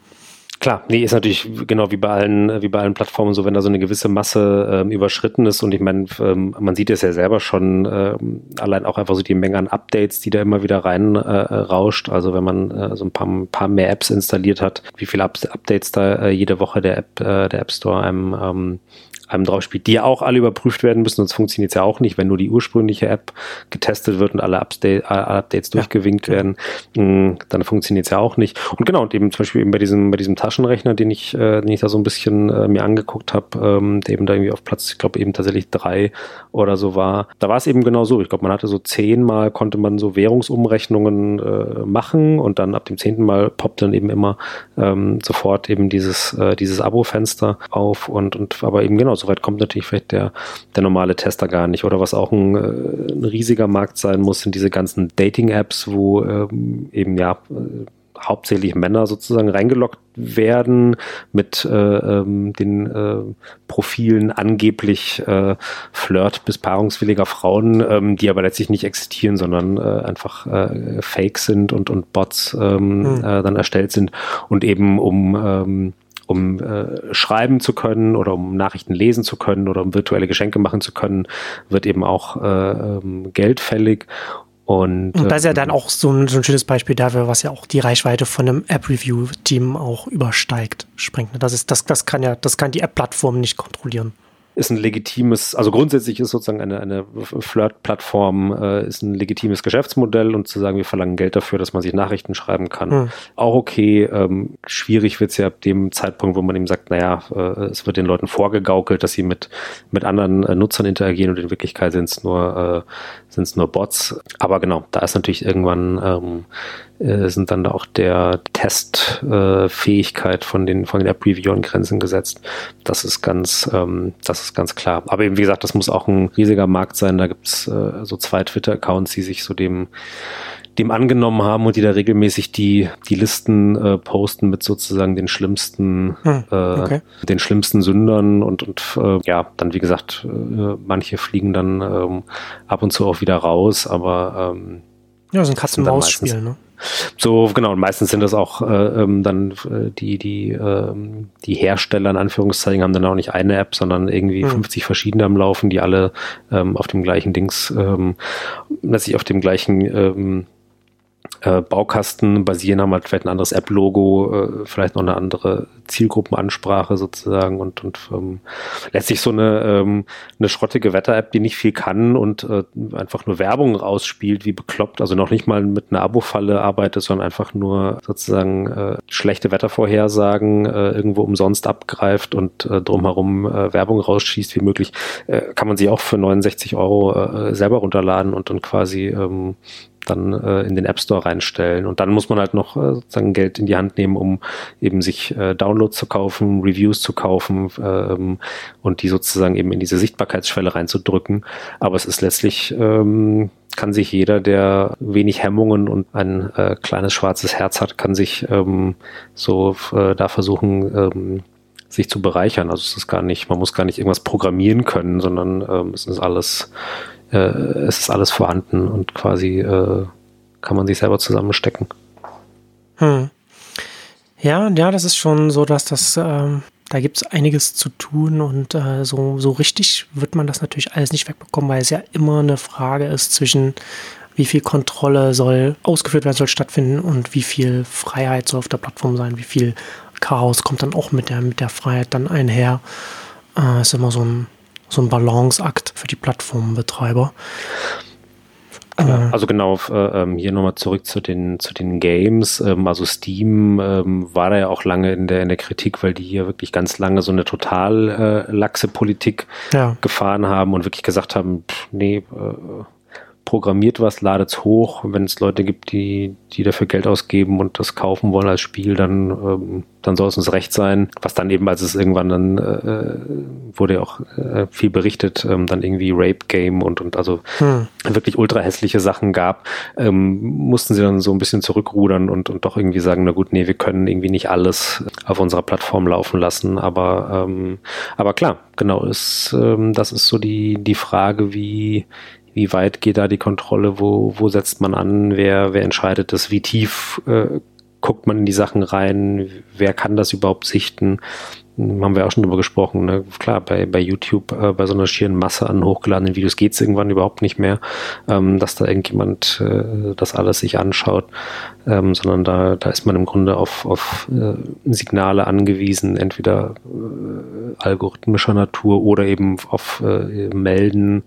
Klar, nee, ist natürlich genau wie bei allen, wie bei allen Plattformen so, wenn da so eine gewisse Masse ähm, überschritten ist und ich meine, ähm, man sieht es ja selber schon, ähm, allein auch einfach so die Menge an Updates, die da immer wieder rein äh, rauscht. Also wenn man äh, so ein paar, ein paar mehr Apps installiert hat, wie viele Updates da äh, jede Woche der App, äh, der App Store einem ähm, einem drauf spielt, die ja auch alle überprüft werden müssen, sonst funktioniert es ja auch nicht, wenn nur die ursprüngliche App getestet wird und alle Update, Updates ja. durchgewinkt werden, mm, dann funktioniert es ja auch nicht. Und genau, und eben zum Beispiel eben bei diesem, bei diesem Taschenrechner, den ich, äh, den ich da so ein bisschen äh, mir angeguckt habe, ähm, der eben da irgendwie auf Platz, ich glaube eben tatsächlich drei oder so war, da war es eben genau so. Ich glaube, man hatte so zehnmal konnte man so Währungsumrechnungen äh, machen und dann ab dem zehnten Mal poppt dann eben immer ähm, sofort eben dieses, äh, dieses Abo-Fenster auf und, und aber eben genau soweit kommt natürlich vielleicht der, der normale Tester gar nicht. Oder was auch ein, äh, ein riesiger Markt sein muss, sind diese ganzen Dating-Apps, wo ähm, eben ja äh, hauptsächlich Männer sozusagen reingeloggt werden mit äh, ähm, den äh, Profilen angeblich äh, Flirt bis paarungswilliger Frauen, ähm, die aber letztlich nicht existieren, sondern äh, einfach äh, Fake sind und, und Bots ähm, hm. äh, dann erstellt sind und eben um ähm, um äh, schreiben zu können oder um Nachrichten lesen zu können oder um virtuelle Geschenke machen zu können, wird eben auch äh, ähm, Geld fällig. Und, und das ist ja ähm, dann auch so ein, so ein, schönes Beispiel dafür, was ja auch die Reichweite von einem App-Review-Team auch übersteigt, sprengt. Das ist, das, das kann ja, das kann die App-Plattform nicht kontrollieren ist ein legitimes, also grundsätzlich ist sozusagen eine, eine Flirt-Plattform äh, ist ein legitimes Geschäftsmodell und zu sagen, wir verlangen Geld dafür, dass man sich Nachrichten schreiben kann, mhm. auch okay. Ähm, schwierig wird es ja ab dem Zeitpunkt, wo man eben sagt, naja, äh, es wird den Leuten vorgegaukelt, dass sie mit, mit anderen äh, Nutzern interagieren und in Wirklichkeit sind es nur, äh, nur Bots. Aber genau, da ist natürlich irgendwann ähm, äh, sind dann auch der Testfähigkeit äh, von den von den App-Reviewern Grenzen gesetzt. Das ist ganz, ähm, das ist ganz klar. Aber eben wie gesagt, das muss auch ein riesiger Markt sein. Da gibt's äh, so zwei Twitter-Accounts, die sich so dem dem angenommen haben und die da regelmäßig die, die Listen äh, posten mit sozusagen den schlimmsten, hm, äh, okay. äh, den schlimmsten Sündern und, und äh, ja, dann wie gesagt, äh, manche fliegen dann ähm, ab und zu auch wieder raus, aber ähm, ja, so ein Katzen-Maus-Spiel, ne? So, genau, und meistens sind das auch äh, ähm, dann äh, die, die, äh, die Hersteller in Anführungszeichen haben dann auch nicht eine App, sondern irgendwie mhm. 50 verschiedene am Laufen, die alle ähm, auf dem gleichen Dings, ähm, letztlich auf dem gleichen ähm, äh, Baukasten basieren, haben halt vielleicht ein anderes App-Logo, äh, vielleicht noch eine andere Zielgruppenansprache sozusagen und, und ähm, letztlich so eine, ähm, eine schrottige Wetter-App, die nicht viel kann und äh, einfach nur Werbung rausspielt, wie bekloppt, also noch nicht mal mit einer Abo-Falle arbeitet, sondern einfach nur sozusagen äh, schlechte Wettervorhersagen äh, irgendwo umsonst abgreift und äh, drumherum äh, Werbung rausschießt wie möglich, äh, kann man sie auch für 69 Euro äh, selber runterladen und dann quasi ähm, dann äh, in den App Store reinstellen. Und dann muss man halt noch äh, sozusagen Geld in die Hand nehmen, um eben sich äh, Downloads zu kaufen, Reviews zu kaufen ähm, und die sozusagen eben in diese Sichtbarkeitsschwelle reinzudrücken. Aber es ist letztlich ähm, kann sich jeder, der wenig Hemmungen und ein äh, kleines schwarzes Herz hat, kann sich ähm, so äh, da versuchen, ähm, sich zu bereichern. Also es ist gar nicht, man muss gar nicht irgendwas programmieren können, sondern ähm, es ist alles äh, es ist alles vorhanden und quasi äh, kann man sich selber zusammenstecken. Hm. Ja, ja, das ist schon so, dass das, ähm, da gibt es einiges zu tun und äh, so, so richtig wird man das natürlich alles nicht wegbekommen, weil es ja immer eine Frage ist zwischen wie viel Kontrolle soll ausgeführt werden, soll stattfinden und wie viel Freiheit soll auf der Plattform sein, wie viel Chaos kommt dann auch mit der, mit der Freiheit dann einher. Äh, ist immer so ein, so ein Balanceakt für die Plattformbetreiber. Ja, also genau, äh, ähm, hier nochmal zurück zu den, zu den Games. Ähm, also Steam ähm, war da ja auch lange in der, in der Kritik, weil die hier wirklich ganz lange so eine total äh, laxe Politik ja. gefahren haben und wirklich gesagt haben, pff, nee, äh, programmiert was, ladet's hoch. Wenn es Leute gibt, die, die dafür Geld ausgeben und das kaufen wollen als Spiel, dann, ähm, dann soll es uns recht sein. Was dann eben, als es irgendwann dann äh, wurde ja auch äh, viel berichtet, ähm, dann irgendwie Rape Game und, und also hm. wirklich ultra hässliche Sachen gab, ähm, mussten sie dann so ein bisschen zurückrudern und, und doch irgendwie sagen, na gut, nee, wir können irgendwie nicht alles auf unserer Plattform laufen lassen. Aber, ähm, aber klar, genau, ist, ähm, das ist so die, die Frage, wie, wie weit geht da die Kontrolle, wo, wo setzt man an, wer, wer entscheidet das, wie tief äh, guckt man in die Sachen rein, wer kann das überhaupt sichten haben wir auch schon drüber gesprochen. Ne? Klar, bei, bei YouTube, äh, bei so einer schieren Masse an hochgeladenen Videos geht es irgendwann überhaupt nicht mehr, ähm, dass da irgendjemand äh, das alles sich anschaut, ähm, sondern da, da ist man im Grunde auf, auf äh, Signale angewiesen, entweder äh, algorithmischer Natur oder eben auf äh, Melden,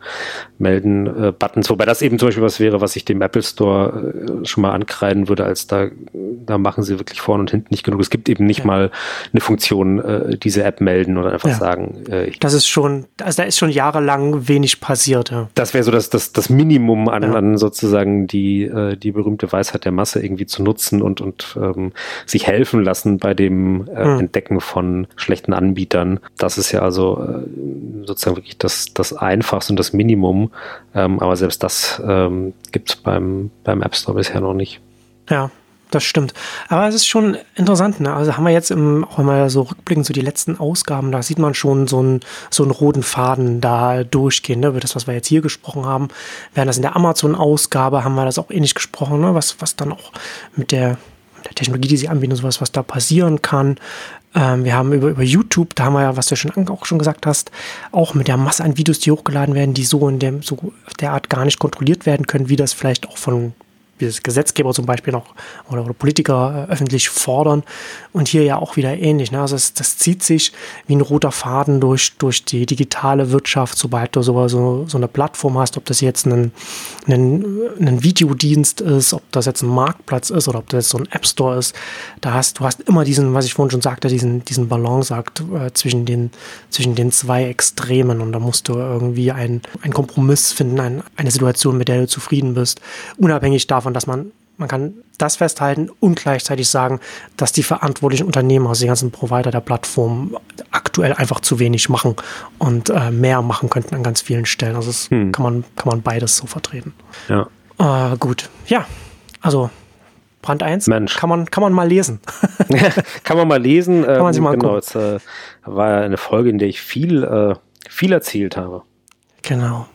Melden äh, Buttons, wobei das eben zum Beispiel was wäre, was ich dem Apple Store schon mal ankreiden würde, als da, da machen sie wirklich vorne und hinten nicht genug. Es gibt eben nicht ja. mal eine Funktion, diese App melden oder einfach ja. sagen. Äh, das ist schon, also da ist schon jahrelang wenig passiert. Ja. Das wäre so das, das, das Minimum an, ja. an sozusagen die, äh, die berühmte Weisheit der Masse irgendwie zu nutzen und, und ähm, sich helfen lassen bei dem äh, hm. Entdecken von schlechten Anbietern. Das ist ja also äh, sozusagen wirklich das, das Einfachste und das Minimum. Ähm, aber selbst das ähm, gibt es beim, beim App Store bisher noch nicht. Ja, das stimmt. Aber es ist schon interessant, ne? Also haben wir jetzt im, auch wir so rückblicken, so die letzten Ausgaben, da sieht man schon so einen, so einen roten Faden da durchgehen, ne? Über das, was wir jetzt hier gesprochen haben. Während das in der Amazon-Ausgabe haben wir das auch ähnlich gesprochen, ne? Was, was dann auch mit der, der Technologie, die sie anbieten und sowas, was da passieren kann. Ähm, wir haben über, über YouTube, da haben wir ja, was du schon auch schon gesagt hast, auch mit der Masse an Videos, die hochgeladen werden, die so in dem, so der Art gar nicht kontrolliert werden können, wie das vielleicht auch von wie das Gesetzgeber zum Beispiel noch oder, oder Politiker äh, öffentlich fordern. Und hier ja auch wieder ähnlich. Ne? Also es, das zieht sich wie ein roter Faden durch, durch die digitale Wirtschaft, sobald du so, so, so eine Plattform hast, ob das jetzt ein, ein, ein Videodienst ist, ob das jetzt ein Marktplatz ist oder ob das jetzt so ein App Store ist. Da hast du hast immer diesen, was ich vorhin schon sagte, diesen, diesen Balanceakt äh, zwischen, den, zwischen den zwei Extremen. Und da musst du irgendwie einen Kompromiss finden, ein, eine Situation, mit der du zufrieden bist, unabhängig davon, davon, dass man, man kann das festhalten und gleichzeitig sagen, dass die verantwortlichen Unternehmen, also die ganzen Provider der Plattform, aktuell einfach zu wenig machen und äh, mehr machen könnten an ganz vielen Stellen. Also das hm. kann, man, kann man beides so vertreten. Ja. Äh, gut, ja, also Brand 1 Mensch. Kann, man, kann man mal lesen. kann man mal lesen. Kann man sich mal genau, es äh, war ja eine Folge, in der ich viel, äh, viel erzählt habe. Genau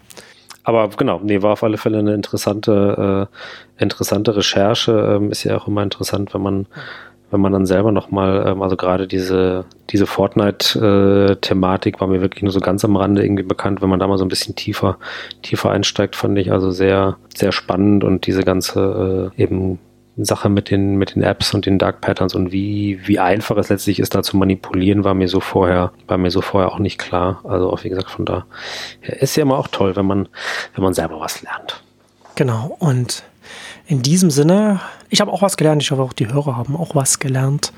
aber genau, nee, war auf alle Fälle eine interessante, äh, interessante Recherche. Ähm, ist ja auch immer interessant, wenn man, wenn man dann selber nochmal, ähm, also gerade diese, diese Fortnite-Thematik war mir wirklich nur so ganz am Rande irgendwie bekannt. Wenn man da mal so ein bisschen tiefer, tiefer einsteigt, fand ich also sehr, sehr spannend und diese ganze äh, eben Sache mit den, mit den Apps und den Dark Patterns und wie, wie einfach es letztlich ist, da zu manipulieren, war mir so vorher, war mir so vorher auch nicht klar. Also auch wie gesagt, von da ist ja immer auch toll, wenn man, wenn man selber was lernt. Genau. Und in diesem Sinne, ich habe auch was gelernt. Ich hoffe auch die Hörer haben auch was gelernt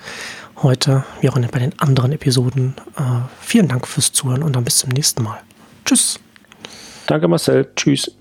heute, wie auch bei den anderen Episoden. Äh, vielen Dank fürs Zuhören und dann bis zum nächsten Mal. Tschüss. Danke Marcel. Tschüss.